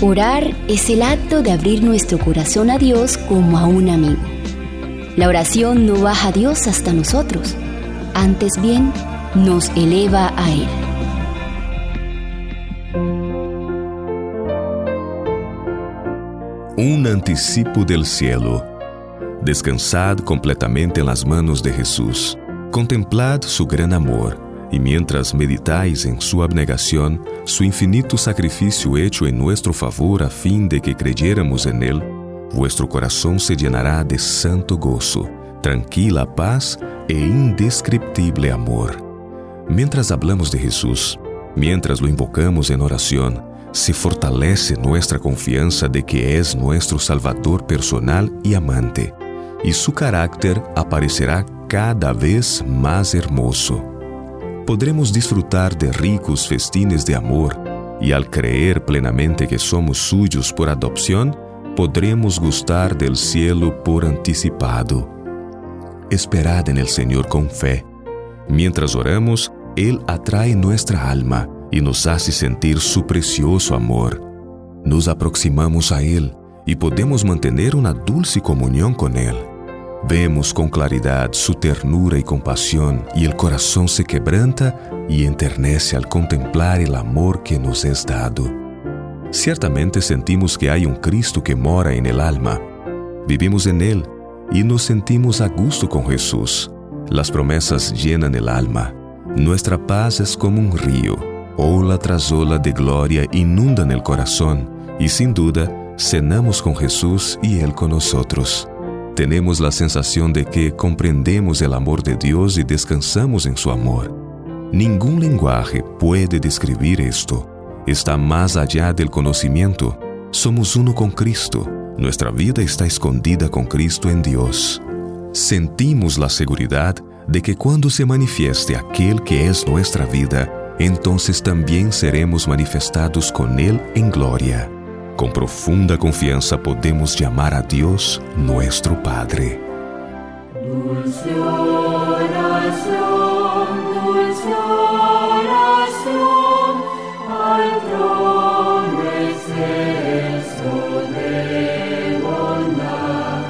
Orar es el acto de abrir nuestro corazón a Dios como a un amigo. La oración no baja a Dios hasta nosotros, antes bien nos eleva a Él. Un anticipo del cielo. Descansad completamente en las manos de Jesús. Contemplad su gran amor y mientras meditáis en su abnegación, su infinito sacrificio hecho en nuestro favor a fin de que creyéramos en él, vuestro corazón se llenará de santo gozo, tranquila paz e indescriptible amor. Mientras hablamos de Jesús, mientras lo invocamos en oración, se fortalece nuestra confianza de que es nuestro Salvador personal y amante, y su carácter aparecerá cada vez más hermoso podremos disfrutar de ricos festines de amor y al creer plenamente que somos suyos por adopción, podremos gustar del cielo por anticipado. Esperad en el Señor con fe. Mientras oramos, Él atrae nuestra alma y nos hace sentir su precioso amor. Nos aproximamos a Él y podemos mantener una dulce comunión con Él. Vemos con claridad su ternura y compasión y el corazón se quebranta y enternece al contemplar el amor que nos es dado. Ciertamente sentimos que hay un Cristo que mora en el alma. Vivimos en Él y nos sentimos a gusto con Jesús. Las promesas llenan el alma. Nuestra paz es como un río. Ola tras ola de gloria inundan el corazón y sin duda cenamos con Jesús y Él con nosotros tenemos la sensación de que comprendemos el amor de Dios y descansamos en su amor. Ningún lenguaje puede describir esto. Está más allá del conocimiento. Somos uno con Cristo. Nuestra vida está escondida con Cristo en Dios. Sentimos la seguridad de que cuando se manifieste aquel que es nuestra vida, entonces también seremos manifestados con Él en gloria. Com profunda confiança podemos chamar a Deus, nosso Padre. Dulce oração, dulce oração, al trono excelso de bondad,